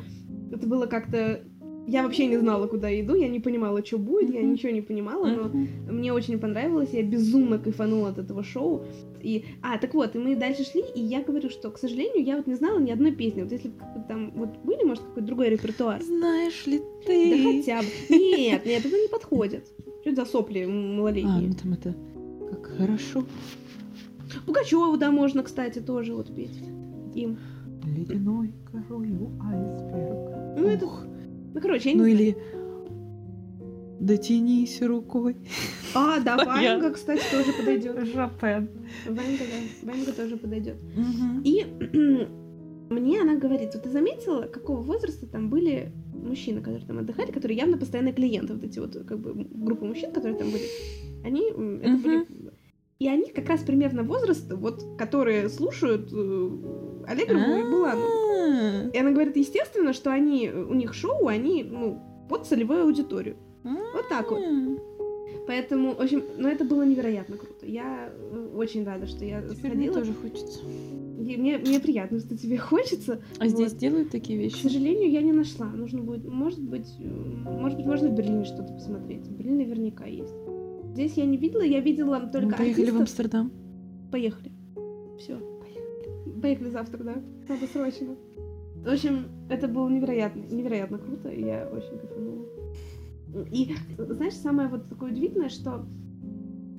это было как-то... Я вообще не знала, куда я иду, я не понимала, что будет, я ничего не понимала, но мне очень понравилось, я безумно кайфанула от этого шоу. И, а, так вот, и мы дальше шли, и я говорю, что, к сожалению, я вот не знала ни одной песни. Вот если бы там вот были, может, какой-то другой репертуар. Знаешь ли Да ты? хотя бы. Нет, нет, это не подходит. Что за сопли А, малолетние? ну там это... Как хорошо. Пугачеву, да, можно, кстати, тоже вот петь. Им. Ледяной корою айсберг. Ну, это... Ну, короче, я не Ну знаю. или... Дотянись рукой. А, да, <laughs> Ванга, кстати, тоже подойдет. Жопен. Ванга, да, Ванга тоже подойдет. И <clears throat> мне она говорит, вот ты заметила, какого возраста там были мужчины, которые там отдыхали, которые явно постоянные клиенты, вот эти вот как бы группа мужчин, которые там были, они это были... И они как раз примерно возраста, вот, которые слушают э, Аллегрову и. А. И она говорит, естественно, что они, у них шоу, они, ну, под целевую аудиторию. Вот так вот. М. Поэтому, в общем, ну это было невероятно круто. Я э, очень рада, что я Теперь мне сходила. тоже хочется. И мне, мне приятно, что тебе <laughs> хочется. А здесь Вот. делают такие К вещи? сожалению, я не нашла. Нужно будет, может быть, э, может быть, можно в Берлине что-то посмотреть. В Берлине наверняка есть. Здесь я не видела, я видела только Мы поехали в артистов. Амстердам. Поехали. Все. Поехали завтра, да? Надо срочно. В общем, это было невероятно, невероятно круто, и я очень кайфанула. И, знаешь, самое вот такое удивительное, что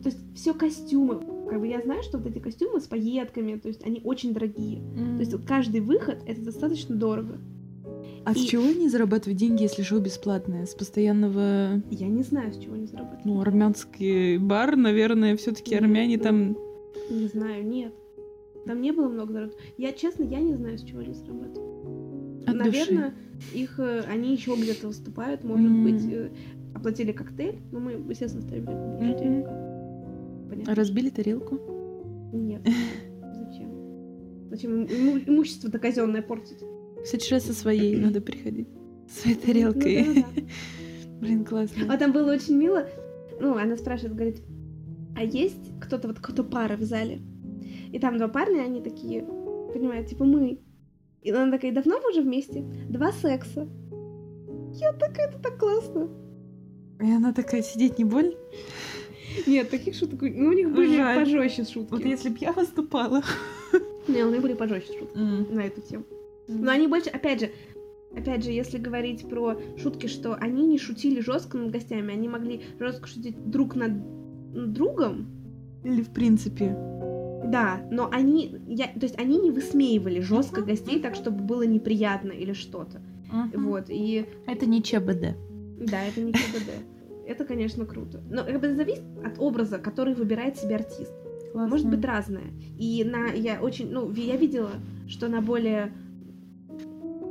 то есть все костюмы, как бы я знаю, что вот эти костюмы с пайетками, то есть они очень дорогие. То есть вот каждый выход это достаточно дорого. А с и- чего они зарабатывают деньги, если шоу бесплатное? С постоянного... Я не знаю, с чего они зарабатывают. Ну, армянский бар, наверное, все таки армяне ну, там... Не знаю, нет. Там не было много зарабатывать. Я, честно, я не знаю, с чего они зарабатывают. От Наверное, их, э, они еще где-то выступают, может М. быть, э, оплатили коктейль, но мы, естественно, ставили. Мгм. Понятно. Разбили тарелку? Нет. <laughs> Зачем? Зачем им иму- имущество-то казенное портить? В следующий раз со своей <clears throat> надо приходить. Своей Ну тарелкой. да-да-да. <laughs> Блин, классно. А там было очень мило. Ну, она спрашивает, говорит, а есть кто-то, вот кто пара в зале? И там два парня, они такие, понимаете, типа мы. И она такая, давно вы уже вместе? Два секса. Я такая, это так классно. И она такая, сидеть не боль? Нет, таких шуток... Ну, у них были Жаль. пожестче шутки. Вот если б я выступала. Не, у них были пожестче шутки на эту тему. Но они больше, опять же, опять же, если говорить про шутки, что они не шутили жестко над гостями, они могли жестко шутить друг над другом, Или в принципе. Да, но они, я, то есть они не высмеивали жестко гостей так, чтобы было неприятно или что-то. Вот, и Это не ЧБД. да, это не КБД. Это, конечно, круто. Но как бы зависит от образа, который выбирает себе артист. Может быть разное. И на я очень, ну, я видела, что на более,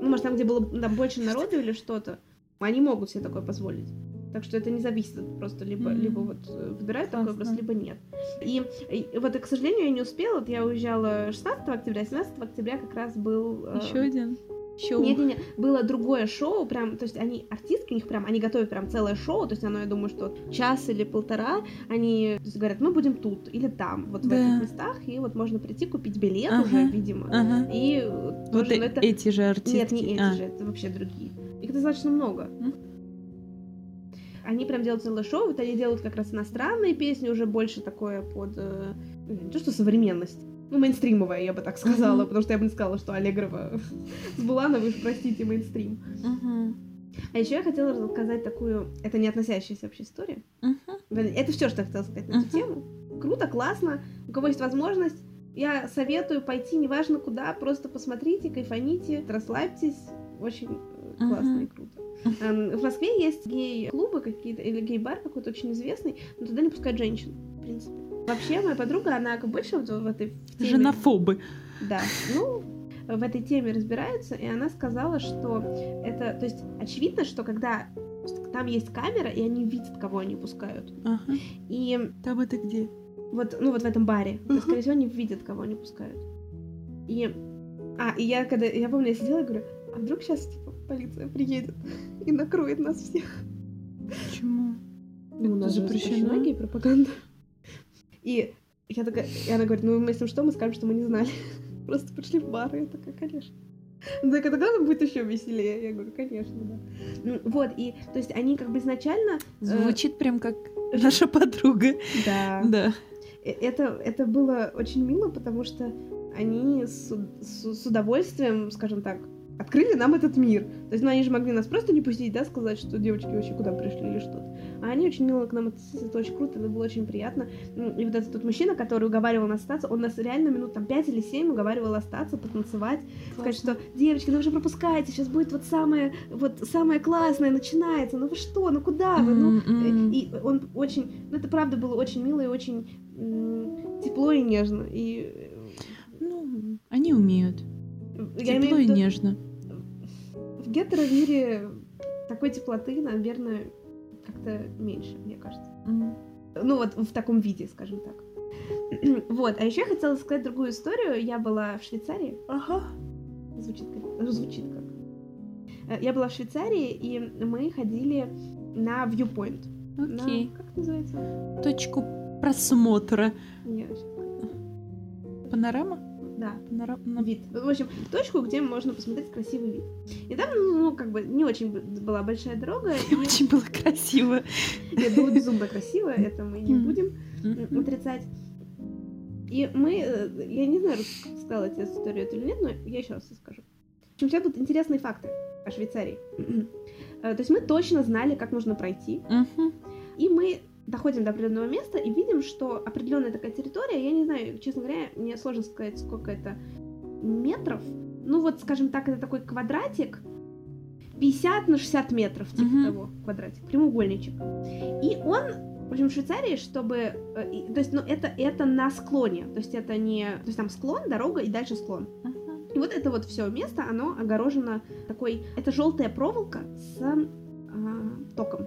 ну, может, там, где было там больше народу или что-то, они могут себе такое позволить. Так что это не зависит просто либо, Мгм. либо вот э, выбирают такой образ, либо нет. И, и вот, к сожалению, я не успела. Вот я уезжала 16 октября, 17 октября как раз был... э, Еще один. Шоу. нет, нет, нет, было другое шоу, прям, то есть они, артистки, у них прям, они готовят прям целое шоу, то есть оно, я думаю, что час или полтора, они то есть, говорят, мы будем тут или там, вот в Да. этих местах, и вот можно прийти купить билет Ага. уже, видимо, Ага. и э, Вот тоже, э- это... эти же артистки. Нет, не эти А. же, это вообще другие. Их достаточно много. Они прям делают целое шоу, вот они делают как раз иностранные песни, уже больше такое под... э, не то, что современность. Ну, мейнстримовая, я бы так сказала, Мгм. потому что я бы не сказала, что Аллегрова <laughs> с Булановой, простите, мейнстрим. А еще я хотела рассказать такую, это не относящаяся вообще история. Мгм. Это все, что я хотела сказать на эту тему. Круто, классно. У кого есть возможность, я советую пойти, неважно куда, просто посмотрите, кайфаните, расслабьтесь. Очень э, классно и круто. Эм, В Москве есть гей-клубы какие-то, или гей-бар какой-то очень известный, но туда не пускают женщин, в принципе. Вообще, моя подруга, она как больше вот в этой в теме- Женофобы. да, ну, в этой теме разбираются, и она сказала, что это, то есть, очевидно, что когда там есть камера, и они видят, кого они пускают. Ага. И Там это где? вот, ну, вот в этом баре, Мгм. скорее всего, они видят, кого они пускают. И, а, и я, когда, я помню, я сидела и говорю, а вдруг сейчас, полиция приедет и накроет нас всех? Почему? Ну, у Это запрещена гей-пропаганда. И я такая, и она говорит, ну, если что, мы скажем, что мы не знали. <laughs> Просто пришли в бар, и я такая, конечно. Такая, тогда будет еще веселее. Я говорю, конечно, да. Ну, Вот, и, то есть, они как бы изначально... э, Звучит прям как наша подруга. Да. Да. Э, Это, это было очень мило, потому что они с, с- с удовольствием, скажем так, открыли нам этот мир. То есть, ну, они же могли нас просто не пустить, да, сказать, что девочки вообще куда пришли или что-то. А они очень мило к нам относились, это очень круто, это было очень приятно. И вот этот тот мужчина, который уговаривал нас остаться, он нас реально минут там 5 или 7 уговаривал остаться, потанцевать, сказать, что девочки, ну вы же пропускаете, сейчас будет вот самое, вот самое классное начинается, ну вы что, ну куда вы, ну и он очень, ну это правда было очень мило и очень м, тепло и нежно. И Ну, они умеют. Я Тепло и виду, нежно. в гетеро-мире такой теплоты, наверное, как-то меньше, мне кажется. М. Ну вот в таком виде, скажем так. <clears throat> Вот, а еще я хотела сказать другую историю. Я была в Швейцарии. Ага. Звучит как... ну, звучит как. Э, Я была в Швейцарии, и мы ходили на viewpoint. На- Окей. Как это называется? Точку просмотра. Не, Панорама? Да, Панорама. вид. В общем, точку, где можно посмотреть красивый вид. И там, ну, как бы, не очень была большая дорога. <laughs> и- Очень было красиво. Нет, было безумно красиво, это мы не будем отрицать. И мы, э, я не знаю, сказала тебе эту историю или нет, но я еще раз расскажу. В общем, сейчас тут интересные факты о Швейцарии. <clears throat> Э, То есть мы точно знали, как нужно пройти, и мы доходим до определенного места и видим, что определенная такая территория, я не знаю, честно говоря, мне сложно сказать, сколько это метров. Ну вот, скажем так, это такой квадратик, 50 на 60 метров, типа Мгм. того, квадратик, прямоугольничек. И он, в общем, в Швейцарии, чтобы... э, То есть, ну, это, это на склоне, то есть это не... То есть там склон, дорога и дальше склон. Мгм. И вот это вот все место, оно огорожено такой... Это желтая проволока с а, током.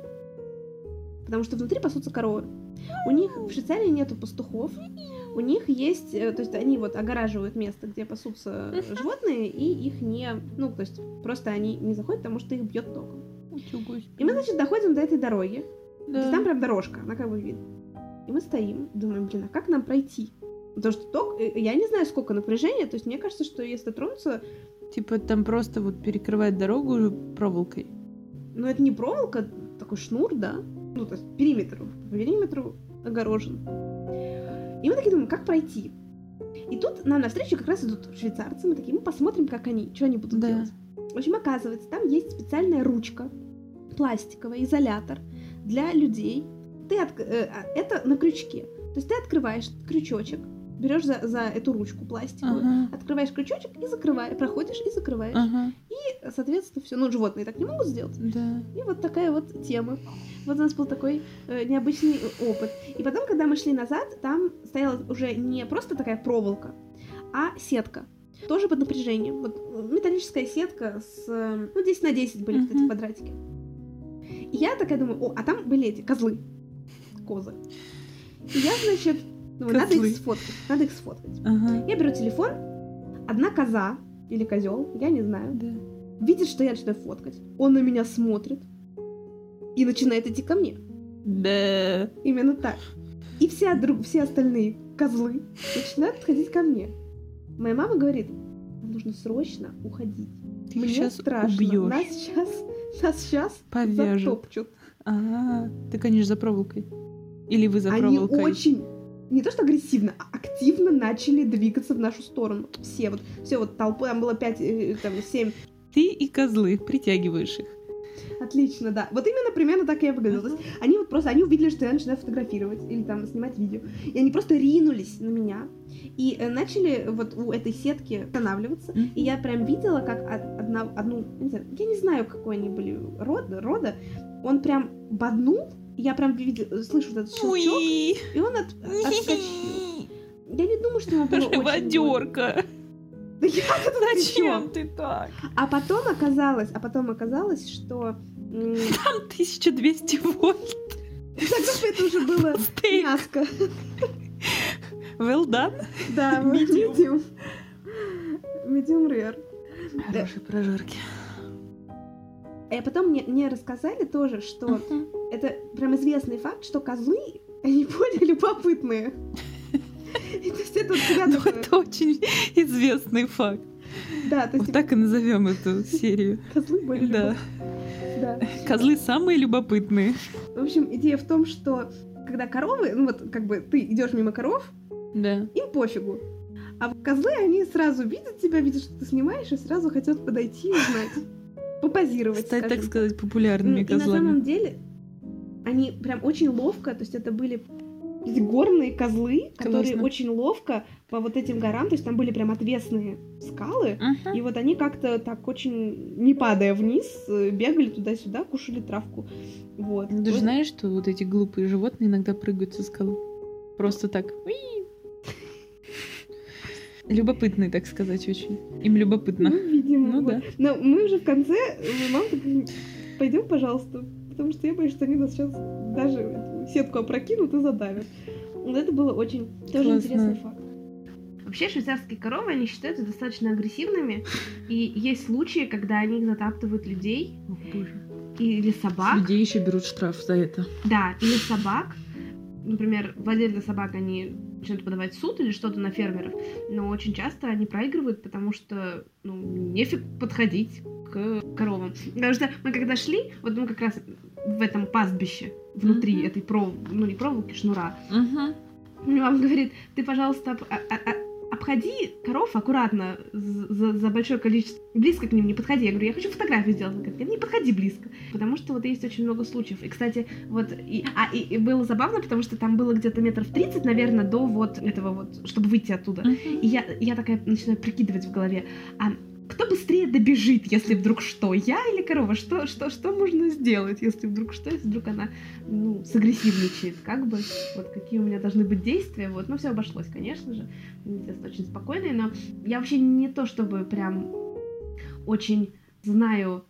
Потому что внутри пасутся коровы. У них в Швейцарии нету пастухов. У них есть... э, То есть они вот огораживают место, где пасутся <laughs> животные, и их не... Ну, то есть просто они не заходят, потому что их бьет током. И мы, значит, доходим до этой дороги. Да. там прям дорожка, она как бы видно. И мы стоим, думаем, блин, а как нам пройти? Потому что ток, э, я не знаю, сколько напряжения, то есть мне кажется, что если тронуться, Типа там просто вот перекрывает дорогу проволокой. ну это не проволока, такой шнур, да? Ну, то есть периметр. По периметру огорожен. И мы такие думаем, как пройти? И тут нам навстречу как раз идут швейцарцы, мы такие, мы посмотрим, как они, что они будут Да. делать. В общем, оказывается, там есть специальная ручка, пластиковая, изолятор для людей. Ты отк- э, а, это на крючке. То есть ты открываешь крючочек, берешь за, за эту ручку пластиковую, Ага. открываешь крючочек и закрываешь, проходишь и закрываешь. Ага. И, соответственно, все. Ну, животные так не могут сделать. Да. И вот такая вот тема. Вот у нас был такой э, необычный опыт. И потом, когда мы шли назад, там стояла уже не просто такая проволока, а сетка. Тоже под напряжением. Вот э, металлическая сетка с... э, Ну, 10 на 10 были эти Мгм. квадратики. И я такая думаю, о, а там были эти козлы. Козы. И я, значит, думаю, надо Козлы. их сфоткать. Надо их сфоткать. Ага. Я беру телефон, одна коза или козел, я не знаю, Да. видит, что я начинаю фоткать. Он на меня смотрит и начинает идти ко мне. Да. Именно так. И вся, друг, все остальные козлы начинают подходить ко мне. Моя мама говорит, нам нужно срочно уходить. Ты Мне щас страшно. убьёшь. Нас сейчас, нас сейчас затопчут. Ага. Ты, конечно, за проволокой. Или вы за Они проволокой. очень не то что агрессивно, а активно начали двигаться в нашу сторону. Все вот, все вот толпы, там было пять, э, там семь Ты и козлы притягиваешь их. Отлично, да. Вот именно примерно так я выглядела. То есть они вот просто, они увидели, что я начинаю фотографировать или там снимать видео. И они просто ринулись на меня и э, начали вот у этой сетки останавливаться. Мгм. И я прям видела, как од- одна, одну, не знаю, я не знаю, какой они были рода, рода, он прям боднул, я прям видела, слышу этот щелчок, Уи. и он от- отскочил. <laughs> Я не думаю, что ему было очень. Живодерка. <laughs> Да я тут? Зачем ты так? А потом оказалось, а потом оказалось, что <laughs> Там 1200 вольт. тогда это уже было мяско. Well done. Да, Medium. medium. Medium rare. Хорошие прожарки. И потом мне, мне рассказали тоже, что это прям известный факт, что козлы, они более любопытные. И то есть это Ну, это очень известный факт. Да, то есть Вот так и назовем эту серию. козлы более Да. Да. Козлы самые любопытные. В общем, идея в том, что когда коровы, ну вот как бы ты идешь мимо коров, Да. им пофигу. А козлы, они сразу видят тебя, видят, что ты снимаешь, и сразу хотят подойти и узнать. Попозировать, Стать, так сказать, популярными И на козлами. самом деле они прям очень ловко, то есть это были горные козлы, которые Классно. очень ловко по вот этим горам, то есть там были прям отвесные скалы, Мгм. и вот они как-то так очень, не падая вниз, э, бегали туда-сюда, кушали травку. Вот. Ну, Ты же Вот. знаешь, что вот эти глупые животные иногда прыгают со скалы? Просто так. Уи. Любопытные, так сказать, очень. Им любопытно. Ну, видимо. Ну вот. да. Но мы уже в конце, э, мама такая, пойдем, пожалуйста, потому что я боюсь, что они нас сейчас даже сетку опрокинут и задавят. Вот это было очень тоже Классно. интересный факт. Вообще швейцарские коровы, они считаются достаточно агрессивными, и есть случаи, когда они затаптывают людей О, боже. или собак. Людей еще берут штраф за это. Да, или собак. Например, владельцы собак, они начинают подавать в суд или что-то на фермеров, но очень часто они проигрывают, потому что, ну, нефиг подходить к коровам. Потому что мы когда шли, вот мы как раз в этом пастбище, внутри Мгм. этой пров... ну не проволоки, шнура, мне мама говорит, ты, пожалуйста, а- а- а- обходи коров аккуратно за, за- большое количество. Близко к ним не подходи. Я говорю, я хочу фотографию сделать. Говорит, не подходи близко. Потому что вот есть очень много случаев. И, кстати, вот... И, а, и, и было забавно, потому что там было где-то метров 30, наверное, до вот этого вот, чтобы выйти оттуда. И я, я такая начинаю прикидывать в голове, а кто быстрее добежит, если вдруг что? Я или корова? Что, что, что можно сделать, если вдруг что? Если вдруг она, ну, сагрессивничает, как бы, вот какие у меня должны быть действия, вот. Ну, все обошлось, конечно же. Естественно, очень спокойные, но я вообще не то, чтобы прям очень знаю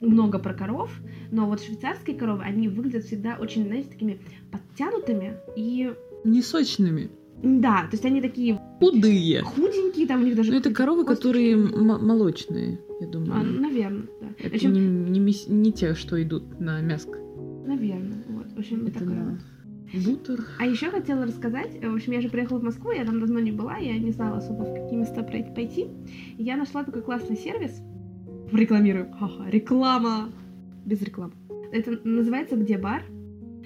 много про коров, но вот швейцарские коровы, они выглядят всегда очень, знаете, такими подтянутыми и Не сочными. да, то есть они такие Худые. худенькие, там у них даже Ну, это коровы, косточки. которые молочные, я А, думаю. наверное, да. Это общем, не, не, мис- не те, что идут на мяско. наверное, вот. В общем, Это такое на вот. бутер. А еще хотела рассказать, э, в общем, я же приехала в Москву, я там давно не была, я не знала особо, в какие места пойти. Я нашла такой классный сервис. Рекламирую. Ха-ха, реклама. Без рекламы. Это называется «Где бар?».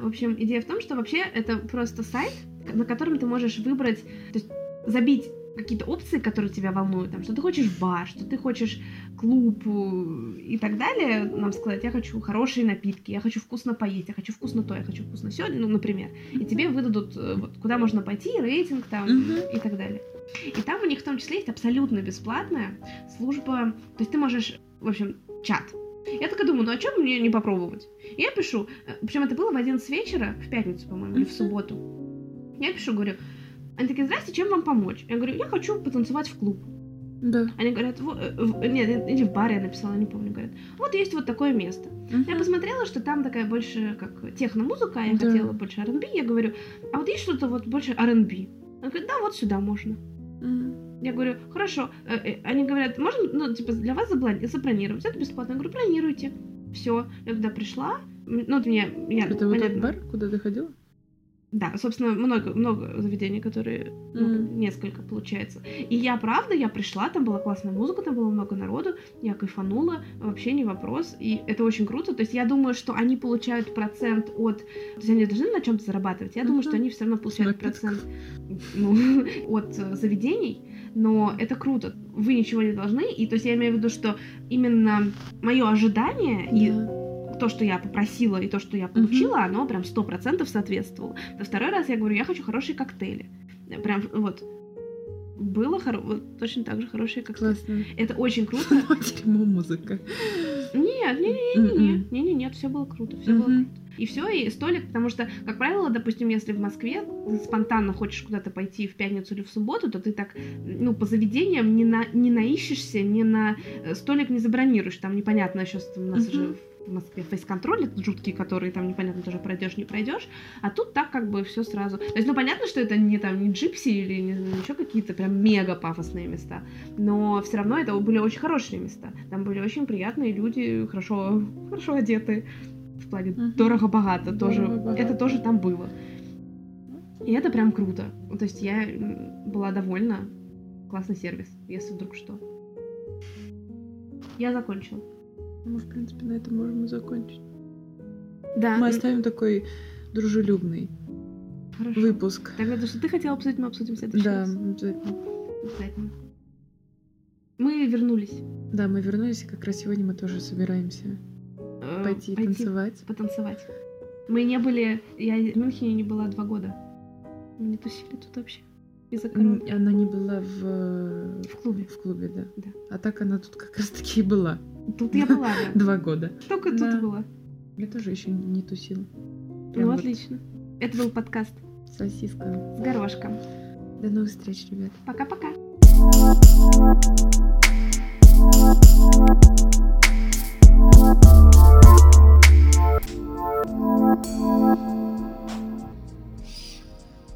В общем, идея в том, что вообще это просто сайт, на котором ты можешь выбрать, то есть забить какие-то опции, которые тебя волнуют, там, что ты хочешь бар, что ты хочешь клуб э, и так далее, нам сказать, я хочу хорошие напитки, я хочу вкусно поесть, я хочу вкусно то, я хочу вкусно все, ну, например. И тебе выдадут, э, вот, куда можно пойти, рейтинг там и так далее. И там у них в том числе есть абсолютно бесплатная служба, то есть ты можешь, в общем, чат. Я такая думаю, ну а чем мне не попробовать? И я пишу, причем это было в 11 вечера, в пятницу, по-моему, или в субботу. Я пишу, говорю, они такие, здрасте, чем вам помочь? Я говорю, я хочу потанцевать в клуб. Да. Они говорят, «Во- э, нет, или в баре я написала, не помню, говорят, вот есть вот такое место. Я Мгм. посмотрела, что там такая больше как техно-музыка, я Да. хотела больше R&B, я говорю, а вот есть что-то вот больше R&B? Она говорит, да, вот сюда можно. Мгм. Я говорю, хорошо. Э, э, Они говорят, можно, ну, типа, для вас забронировать. Это бесплатно. Я говорю, бронируйте. Все. Я туда пришла. Ну, вот меня, я, Это вот тот понятно. бар, куда ты ходила? Да, собственно, много, много заведений, которые, ну, Мгм. несколько получается. И я, правда, я пришла, там была классная музыка, там было много народу, я кайфанула, вообще не вопрос, и это очень круто. То есть я думаю, что они получают процент от... То есть они должны на чем-то зарабатывать. Я думаю, Мгм. что они все равно получают напитках. процент ну, <laughs> от э, заведений, но это круто. Вы ничего не должны, и то есть я имею в виду, что именно мое ожидание и Да. То, что я попросила, и то, что я получила, оно прям сто процентов соответствовало. То второй раз я говорю, я хочу хорошие коктейли. Прям вот было хоро- вот точно так же хорошие коктейли. Классно. Это очень круто. <laughs> Дерьмо музыка. Нет, не, не, не, не, не, не, нет, все было круто, все было круто. И все, и столик, потому что, как правило, допустим, если в Москве ты спонтанно хочешь куда-то пойти в пятницу или в субботу, то ты так, ну, по заведениям не, на, не наищешься, не на э, столик не забронируешь. Там непонятно еще, у нас Мгм. В Москве фейс-контроль этот жуткий, который там непонятно тоже пройдешь, не пройдешь. А тут так как бы все сразу. То есть, ну, понятно, что это не там не джипси или не, еще какие-то прям мега пафосные места, но все равно это были очень хорошие места. Там были очень приятные люди, хорошо, хорошо одетые. В плане Мгм. дорого-богато тоже. Дорого-богато. Это тоже там было. И это прям круто. Ну, То есть я была довольна. Классный сервис, если вдруг что. Я закончила. Мы, в принципе, на этом можем и закончить. Да, Мы оставим такой дружелюбный хорошо. выпуск. Тогда то, что ты хотела обсудить, мы обсудим в следующий Да, раз. обязательно. Обязательно. Мы вернулись. Да, мы вернулись, и как раз сегодня мы тоже собираемся э, пойти, танцевать. потанцевать. Мы не были... Я в Мюнхене не была два года. Мы не тусили тут вообще. Из-за короны. Она не была в, В клубе. в клубе, да. Да. А так она тут как раз таки и была. Тут я была, да. <laughs> Два года. Только Да. тут была. Я тоже еще не тусила. Прям Ну, вот отлично. Это был подкаст Сосиска. с горошком. До новых встреч, ребят. Пока-пока. Thank